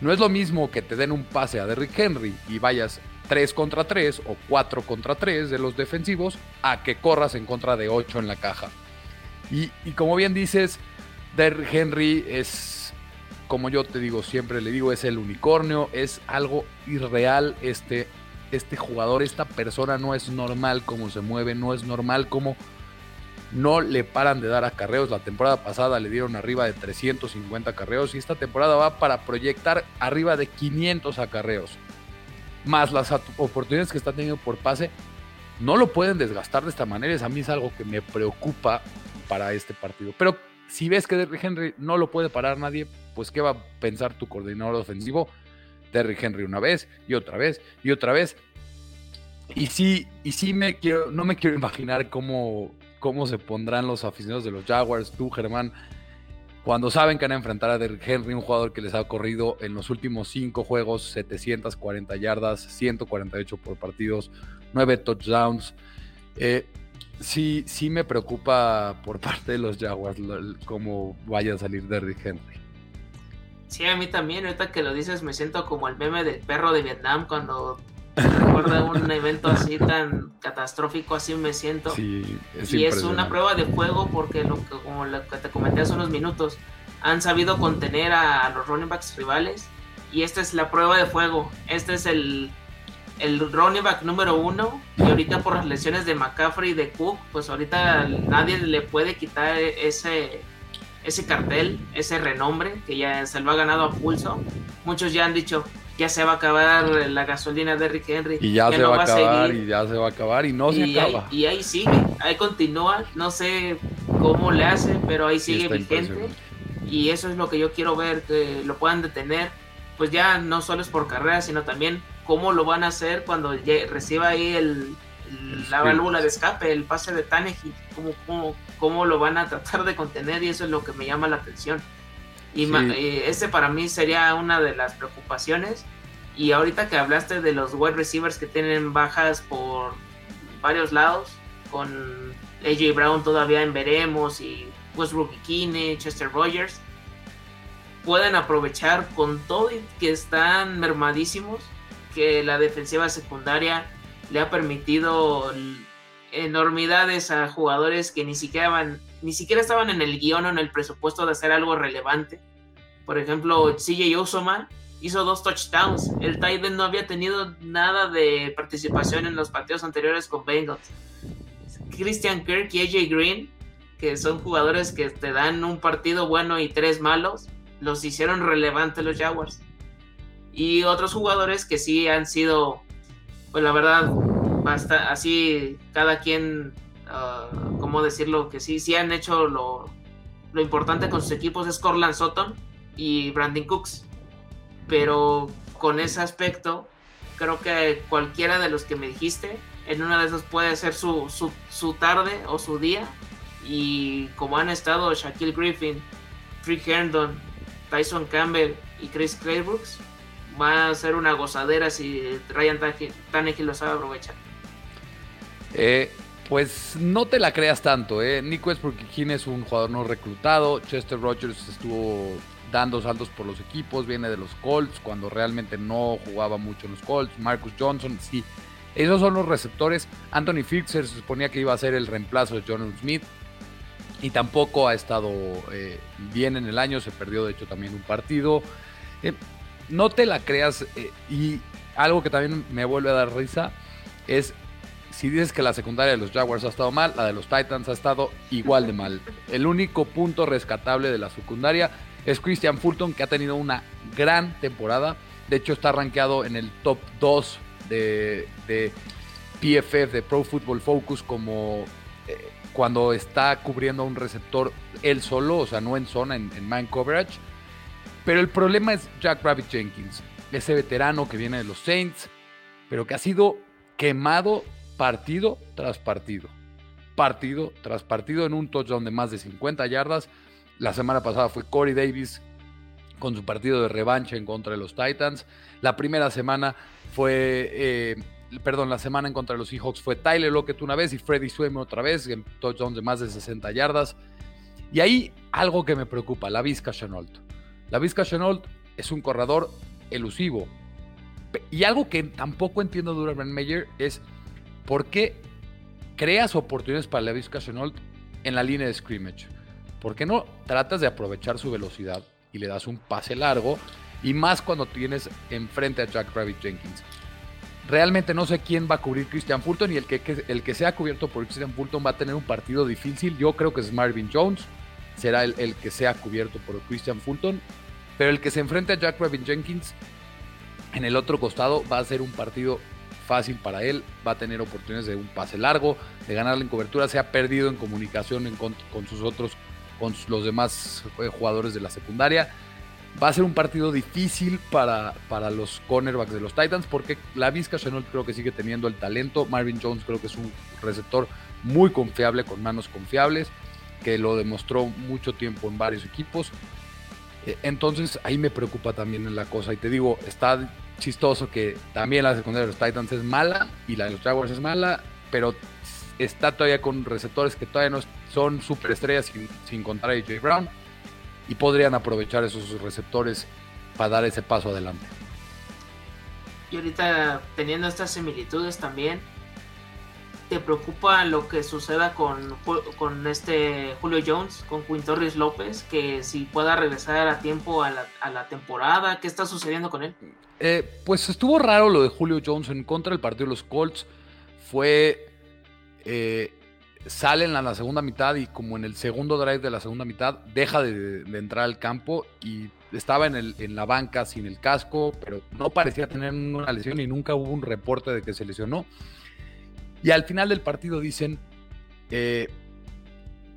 no es lo mismo que te den un pase a Derrick Henry y vayas 3 contra 3 o 4 contra 3 de los defensivos a que corras en contra de 8 en la caja. Y, como bien dices, Derrick Henry es, como yo te digo, siempre le digo, es el unicornio, es algo irreal este, este jugador, esta persona no es normal como se mueve, no es normal como no le paran de dar acarreos. La temporada pasada le dieron arriba de 350 acarreos y esta temporada va para proyectar arriba de 500 acarreos más las oportunidades que está teniendo por pase, no lo pueden desgastar de esta manera. a mí es algo que me preocupa para este partido. Pero si ves que Derrick Henry no lo puede parar nadie, pues ¿qué va a pensar tu coordinador ofensivo? Derrick Henry una vez y otra vez y otra vez. Y sí, y sí me quiero, no me quiero imaginar cómo, cómo se pondrán los aficionados de los Jaguars, tú Germán, cuando saben que van a enfrentar a Derrick Henry, un jugador que les ha corrido en los últimos cinco juegos 740 yardas, 148 por partidos, 9 touchdowns. Eh, sí, sí me preocupa por parte de los Jaguars cómo vaya a salir Derrick Henry. Sí, a mí también, ahorita que lo dices me siento como el meme del perro de Vietnam cuando recuerda un evento así tan catastrófico, así me siento. Sí, y es una prueba de fuego porque, lo que, como lo que te comenté hace unos minutos, han sabido contener a, los running backs rivales. Y esta es la prueba de fuego. Este es el, el running back número uno. Y ahorita por las lesiones de McCaffrey y de Cook, pues ahorita nadie le puede quitar ese, ese cartel, ese renombre que ya se lo ha ganado a pulso. Muchos ya han dicho, ya se va a acabar la gasolina de Rick Henry. Y ya, se va, a acabar, y ya se va a acabar, y no se acaba. y ahí sigue, ahí continúa, no sé cómo le hace, pero ahí sigue vigente. Y eso es lo que yo quiero ver, que lo puedan detener, pues ya no solo es por carrera, sino también cómo lo van a hacer cuando reciba ahí el, la válvula de escape, el pase de Tannehill, cómo, cómo, cómo lo van a tratar de contener, y eso es lo que me llama la atención. Y eh, ese para mí sería una de las preocupaciones. Y ahorita que hablaste de los wide receivers que tienen bajas por varios lados, con AJ Brown todavía en veremos y Westbrook Kine, Chester Rogers, pueden aprovechar con todo y que están mermadísimos, que la defensiva secundaria le ha permitido enormidades a jugadores que ni siquiera estaban en el guion o en el presupuesto de hacer algo relevante. Por ejemplo, CJ Osoma hizo dos touchdowns. El Titan no había tenido nada de participación en los partidos anteriores con Bengals. Christian Kirk y AJ Green, que son jugadores que te dan un partido bueno y tres malos, los hicieron relevantes los Jaguars. Y otros jugadores que sí han sido, pues la verdad, basta, así cada quien uh, ¿cómo decirlo? Que sí, sí han hecho lo, lo importante con sus equipos es Corland Sutton y Brandon Cooks. Pero con ese aspecto, creo que cualquiera de los que me dijiste, en una de esas puede ser su, su, su tarde o su día. Y como han estado Shaquille Griffin, Rick Herndon, Tyson Campbell y Chris Claybrook, va a ser una gozadera si Ryan Tannehill lo sabe aprovechar. Eh, pues no te la creas tanto, ¿eh? Nico es porque es un jugador no reclutado. Chester Rogers estuvo dando saltos por los equipos, viene de los Colts, cuando realmente no jugaba mucho en los Colts. Marcus Johnson, sí. Esos son los receptores. Anthony Fixer se suponía que iba a ser el reemplazo de John Smith. Y tampoco ha estado eh, bien en el año. Se perdió, de hecho, también un partido. Eh, no te la creas. Eh, y algo que también me vuelve a dar risa es si dices que la secundaria de los Jaguars ha estado mal, la de los Titans ha estado igual de mal. El único punto rescatable de la secundaria es Christian Fulton, que ha tenido una gran temporada. De hecho, está rankeado en el top 2 de, PFF, de Pro Football Focus, como eh, cuando está cubriendo a un receptor él solo, o sea, no en zona, en man coverage. Pero el problema es Jack Rabbit Jenkins, ese veterano que viene de los Saints, pero que ha sido quemado partido tras partido. Partido tras partido en un touchdown de más de 50 yardas. La semana pasada fue Corey Davis con su partido de revancha en contra de los Titans. La primera semana fue, eh, perdón, la semana en contra de los Seahawks fue Tyler Lockett una vez y Freddy Swimmer otra vez en touchdown de más de 60 yardas. Y ahí algo que me preocupa, la Vizca Chenault. La Vizca Chenault es un corredor elusivo. Y algo que tampoco entiendo de Urban Meyer es ¿Por qué creas oportunidades para Levis Chenault en la línea de scrimmage? ¿Por qué no tratas de aprovechar su velocidad y le das un pase largo? Y más cuando tienes enfrente a Jack Rabbit Jenkins. Realmente no sé quién va a cubrir Christian Fulton y el que, el que sea cubierto por Christian Fulton va a tener un partido difícil. Yo creo que es Marvin Jones, será el, el que sea cubierto por Christian Fulton. Pero el que se enfrente a Jack Rabbit Jenkins en el otro costado va a ser un partido fácil para él, va a tener oportunidades de un pase largo, de ganarle en cobertura, se ha perdido en comunicación con, sus otros, con los demás eh, jugadores de la secundaria. Va a ser un partido difícil para, para los cornerbacks de los Titans porque la Vizca Chenault creo que sigue teniendo el talento. Marvin Jones creo que es un receptor muy confiable, con manos confiables, que lo demostró mucho tiempo en varios equipos. Eh, entonces ahí me preocupa también la cosa. Y te digo, está chistoso que también la secundaria de los Titans es mala y la de los Jaguars es mala, pero está todavía con receptores que todavía no son superestrellas sin, sin contar a AJ Brown y podrían aprovechar esos receptores para dar ese paso adelante. Y ahorita teniendo estas similitudes también, ¿te preocupa lo que suceda con, con este Julio Jones, con Quintorris López, que si pueda regresar a tiempo a la, temporada? ¿Qué está sucediendo con él? Eh, pues estuvo raro lo de Julio Jones en contra del partido de los Colts. Fue. Eh, salen a la segunda mitad y, como en el segundo drive de la segunda mitad, deja de, entrar al campo y estaba en, el, en, la banca sin el casco, pero no parecía tener una lesión y nunca hubo un reporte de que se lesionó. Y al final del partido dicen. Eh,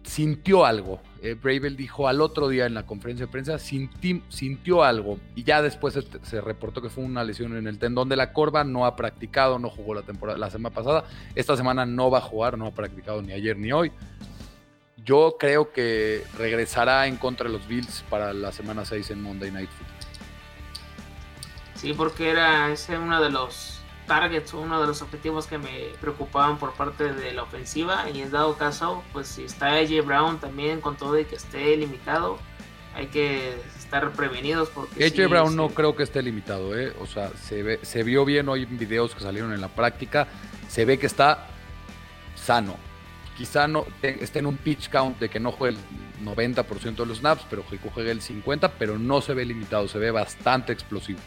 sintió algo. Eh, dijo al otro día en la conferencia de prensa, sintió algo. Y ya después se, reportó que fue una lesión en el tendón de la corva. No ha practicado, no jugó la temporada la semana pasada. Esta semana no va a jugar, no ha practicado ni ayer ni hoy. Yo creo que regresará en contra de los Bills para la semana 6 en Monday Night Football. Sí, porque era ese uno de los targets, uno de los objetivos que me preocupaban por parte de la ofensiva. Y en dado caso, pues si está AJ Brown también con todo y que esté limitado, hay que estar prevenidos porque AJ Brown no creo que esté limitado, ¿eh? o sea, se, ve, se vio bien hoy en videos que salieron en la práctica, se ve que está sano. Quizá no esté en un pitch count de que no juegue el 90% de los snaps, pero que juegue el 50%, pero no se ve limitado, se ve bastante explosivo.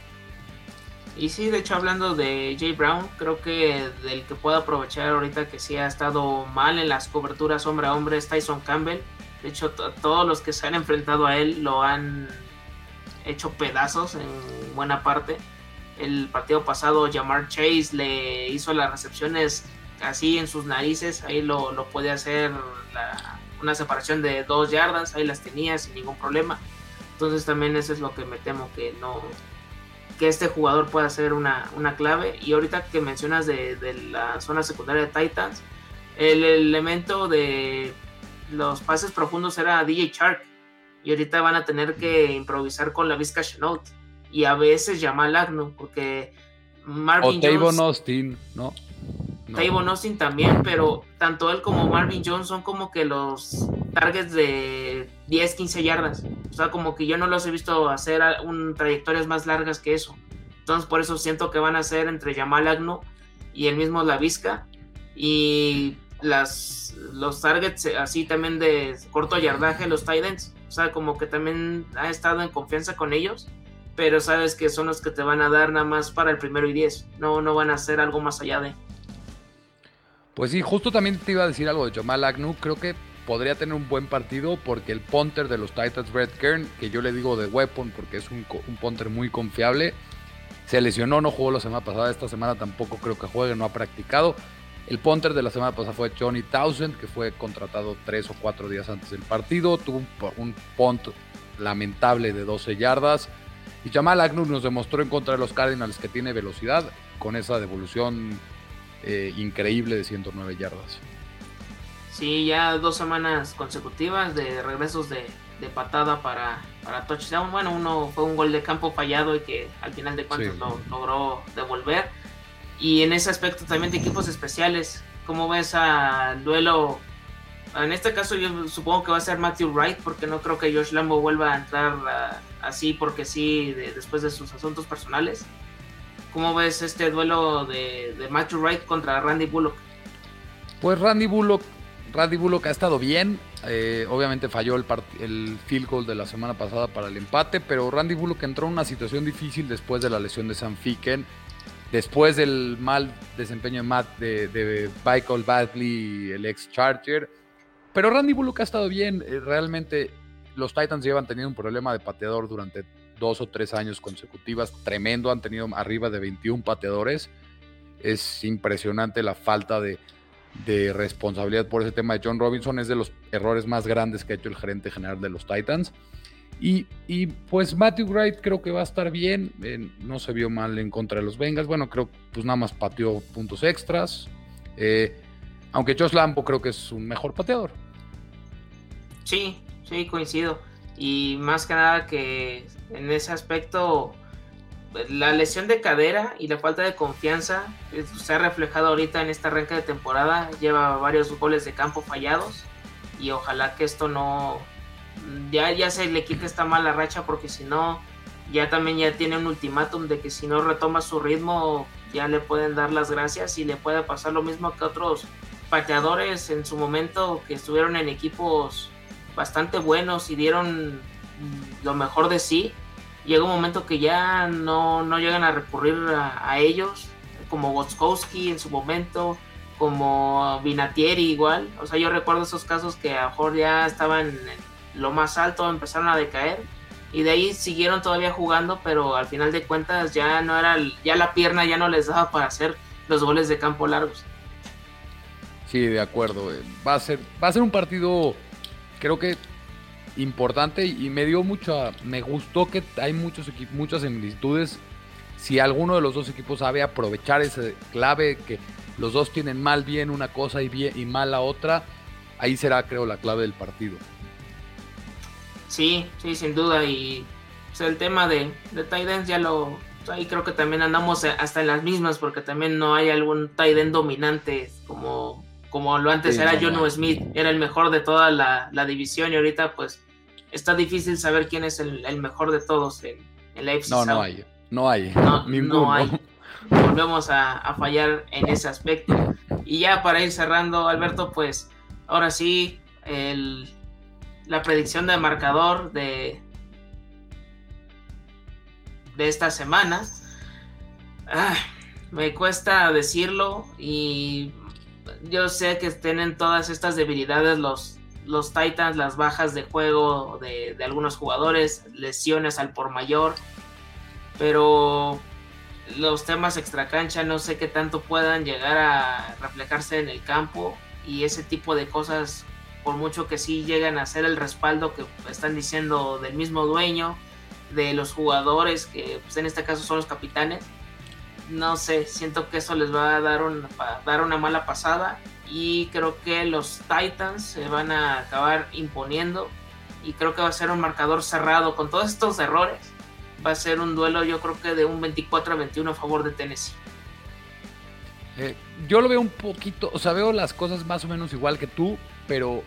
Y sí, de hecho, hablando de Jay Brown, creo que del que puedo aprovechar ahorita que sí ha estado mal en las coberturas hombre a hombre es Tyson Campbell. De hecho, todos los que se han enfrentado a él lo han hecho pedazos en buena parte. El partido pasado, Jamar Chase le hizo las recepciones así en sus narices. Ahí lo, lo puede hacer una separación de dos yardas. Ahí las tenía sin ningún problema. Entonces también eso es lo que me temo que no, que este jugador pueda ser una, clave. Y ahorita que mencionas de, la zona secundaria de Titans, el elemento de los pases profundos era DJ Shark. Y ahorita van a tener que improvisar con la Vizca Chenault. Y a veces Jamal Agnew, porque Marvin o Tavon Austin, ¿no? No. Austin también, pero tanto él como Marvin Jones son como que los targets de 10, 15 yardas. O sea, como que yo no los he visto hacer un, trayectorias más largas que eso. Entonces, por eso siento que van a ser entre Jamal Agno y el mismo La Vizca. Y las, los targets así también de corto yardaje, los Titans. O sea, como que también ha estado en confianza con ellos. Pero sabes que son los que te van a dar nada más para el primero y 10. No, no van a hacer algo más allá de. Pues sí, justo también te iba a decir algo de Jamal Agnew. Creo que podría tener un buen partido porque el punter de los Titans, Brett Kern, que yo le digo de weapon porque es un, un punter muy confiable, se lesionó, no jugó la semana pasada, esta semana tampoco creo que juegue, no ha practicado. El punter de la semana pasada fue Johnny Townsend, que fue contratado tres o cuatro días antes del partido. Tuvo un, un punt lamentable de 12 yardas. Y Jamal Agnew nos demostró en contra de los Cardinals que tiene velocidad con esa devolución eh, increíble de 109 yardas. Sí, ya dos semanas consecutivas de regresos de, patada para, para touchdown. Bueno, uno fue un gol de campo fallado y que al final de cuentas lo logró devolver. Y en ese aspecto también de equipos especiales, ¿cómo ves al duelo? En este caso yo supongo que va a ser Matthew Wright porque no creo que Josh Lambo vuelva a entrar ah, así porque sí después de sus asuntos personales. ¿Cómo ves este duelo de, de Matthew Wright contra Randy Bullock? Pues Randy Bullock Randy Bullock ha estado bien. Eh, obviamente falló el, el, field goal de la semana pasada para el empate, pero Randy Bullock entró en una situación difícil después de la lesión de Sam Ficken, después del mal desempeño de, Matt, de, Michael Badley, el ex Charger. Pero Randy Bullock ha estado bien. Eh, realmente los Titans llevan teniendo un problema de pateador durante dos o tres años consecutivas. Tremendo, han tenido arriba de 21 pateadores. Es impresionante la falta de, responsabilidad por ese tema de John Robinson es de los errores más grandes que ha hecho el gerente general de los Titans. Y, pues Matthew Wright creo que va a estar bien, eh, no se vio mal en contra de los Bengals, bueno, creo pues nada más pateó puntos extras, eh, aunque Josh Lambo creo que es un mejor pateador. Sí, sí, coincido. Y más que nada que en ese aspecto la lesión de cadera y la falta de confianza se ha reflejado ahorita en esta arranque de temporada. Lleva varios goles de campo fallados y ojalá que esto no ya, ya se le quite esta mala racha porque si no ya también ya tiene un ultimátum de que si no retoma su ritmo ya le pueden dar las gracias y le puede pasar lo mismo que otros pateadores en su momento que estuvieron en equipos bastante buenos y dieron lo mejor de sí llega un momento que ya no, llegan a recurrir a, ellos, como Goskowski en su momento, como Vinatieri igual. O sea, yo recuerdo esos casos que a lo mejor ya estaban en lo más alto, empezaron a decaer. Y de ahí siguieron todavía jugando, pero al final de cuentas ya no era, ya la pierna ya no les daba para hacer los goles de campo largos. Sí, de acuerdo. Va a ser, va a ser un partido, creo que importante y me dio mucho, me gustó que hay muchos muchas similitudes. Si alguno de los dos equipos sabe aprovechar ese clave que los dos tienen mal bien una cosa y, bien, y mal la otra, ahí será creo la clave del partido. Sí, sí, sin duda. Y pues, el tema de, de tight ya lo... Ahí creo que también andamos hasta en las mismas porque también no hay algún tight end dominante como, como lo antes era John Smith. Era el mejor de toda la, la división y ahorita pues está difícil saber quién es el, mejor de todos en, el la No, no hay. No hay. No, hay. Volvemos a, fallar en ese aspecto. Y ya para ir cerrando, Alberto, pues ahora sí, la predicción de marcador de, de esta semana. Ah, me cuesta decirlo y yo sé que tienen todas estas debilidades los, los Titans, las bajas de juego de, algunos jugadores, lesiones al por mayor, pero los temas extracancha no sé qué tanto puedan llegar a reflejarse en el campo y ese tipo de cosas, por mucho que sí llegan a ser el respaldo que están diciendo del mismo dueño, de los jugadores, que pues, en este caso son los capitanes, no sé, siento que eso les va a dar, un, a dar una mala pasada y creo que los Titans se van a acabar imponiendo y creo que va a ser un marcador cerrado con todos estos errores. Va a ser un duelo yo creo que de un 24 a 21 a favor de Tennessee. Eh, yo lo veo un poquito, o sea, veo las cosas más o menos igual que tú, pero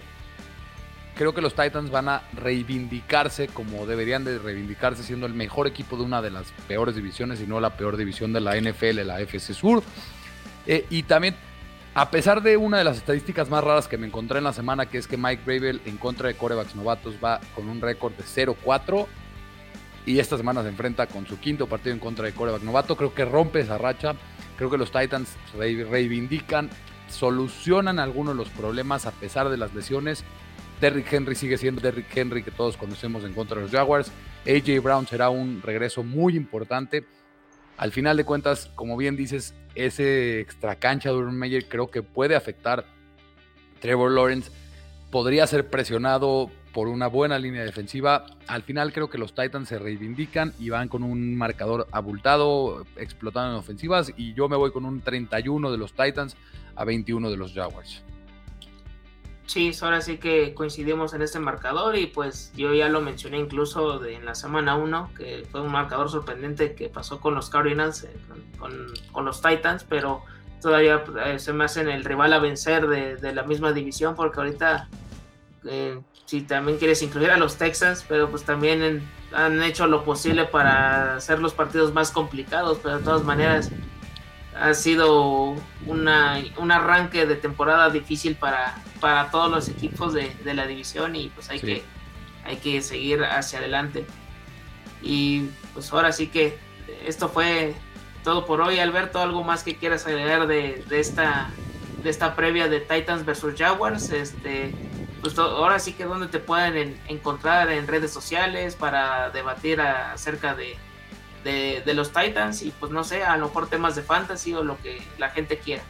creo que los Titans van a reivindicarse como deberían de reivindicarse siendo el mejor equipo de una de las peores divisiones y no la peor división de la NFL, la FC Sur. Eh, y también, a pesar de una de las estadísticas más raras que me encontré en la semana, que es que Mike Bravel en contra de corebacks novatos va con un récord de 0-4 y esta semana se enfrenta con su quinto partido en contra de coreback novato, creo que rompe esa racha. Creo que los Titans reivindican, solucionan algunos de los problemas a pesar de las lesiones Derrick Henry sigue siendo Derrick Henry que todos conocemos en contra de los Jaguars. AJ Brown será un regreso muy importante. Al final de cuentas, como bien dices, ese extra cancha de Urban Meyer creo que puede afectar. Trevor Lawrence podría ser presionado por una buena línea defensiva. Al final creo que los Titans se reivindican y van con un marcador abultado, explotando en ofensivas. Y yo me voy con un 31 de los Titans a 21 de los Jaguars. Sí, ahora sí que coincidimos en este marcador y pues yo ya lo mencioné incluso en la semana 1, que fue un marcador sorprendente que pasó con los Cardinals, eh, con, los Titans, pero todavía eh, se me hacen el rival a vencer de, la misma división porque ahorita eh, si también quieres incluir a los Texans, pero pues también han hecho lo posible para hacer los partidos más complicados, pero de todas maneras ha sido una, un arranque de temporada difícil para, para todos los equipos de, la división y pues hay, que, hay que seguir hacia adelante. Y pues ahora sí que esto fue todo por hoy. Alberto, ¿algo más que quieras agregar de, esta, de esta previa de Titans versus Jaguars? Este, pues ahora sí que donde te pueden encontrar en redes sociales para debatir acerca de, de, los Titans y pues no sé, a lo mejor temas de fantasy o lo que la gente quiera.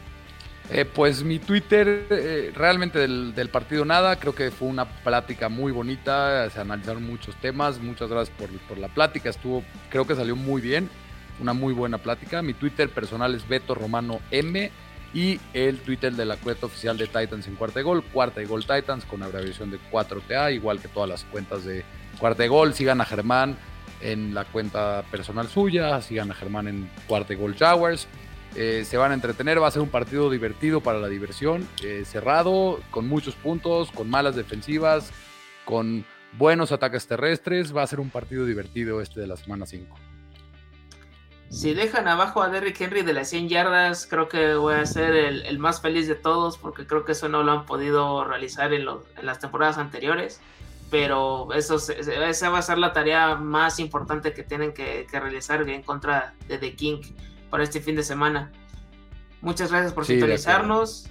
Eh, pues mi Twitter, eh, realmente del, partido nada, creo que fue una plática muy bonita, se analizaron muchos temas, muchas gracias por, por, la plática, estuvo, creo que salió muy bien, una muy buena plática. Mi Twitter personal es Beto Romano M y el Twitter de la cuenta oficial de Titans en Cuarta de Gol, Cuarta de Gol Titans con abreviación de 4TA, igual que todas las cuentas de Cuarta de Gol, sigan a Germán, en la cuenta personal suya, sigan a Germán en Cuarta Gold Towers. Eh, se van a entretener, va a ser un partido divertido para la diversión, eh, cerrado, con muchos puntos, con malas defensivas, con buenos ataques terrestres, va a ser un partido divertido este de la semana 5. Si dejan abajo a Derrick Henry de las 100 yardas, creo que voy a ser el, más feliz de todos porque creo que eso no lo han podido realizar en las temporadas anteriores pero eso, esa va a ser la tarea más importante que tienen que, realizar en contra de The King para este fin de semana. Muchas gracias por sintonizarnos.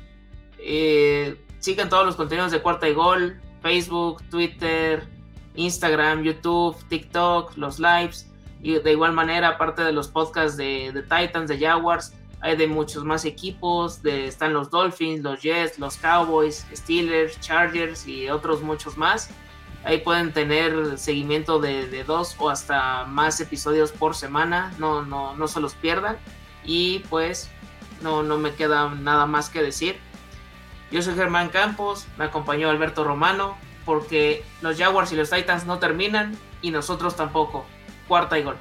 Eh, sigan todos los contenidos de Cuarta y Gol, Facebook, Twitter, Instagram, YouTube, TikTok, los lives. Y de igual manera, aparte de los podcasts de, de Titans, de Jaguars, hay de muchos más equipos. De, están los Dolphins, los Jets, los Cowboys, Steelers, Chargers y otros muchos más. Ahí pueden tener seguimiento de, dos o hasta más episodios por semana. No, no, no se los pierdan. Y pues no, no me queda nada más que decir. Yo soy Germán Campos, me acompañó Alberto Romano, porque los Jaguars y los Titans no terminan y nosotros tampoco. Cuarta y gol.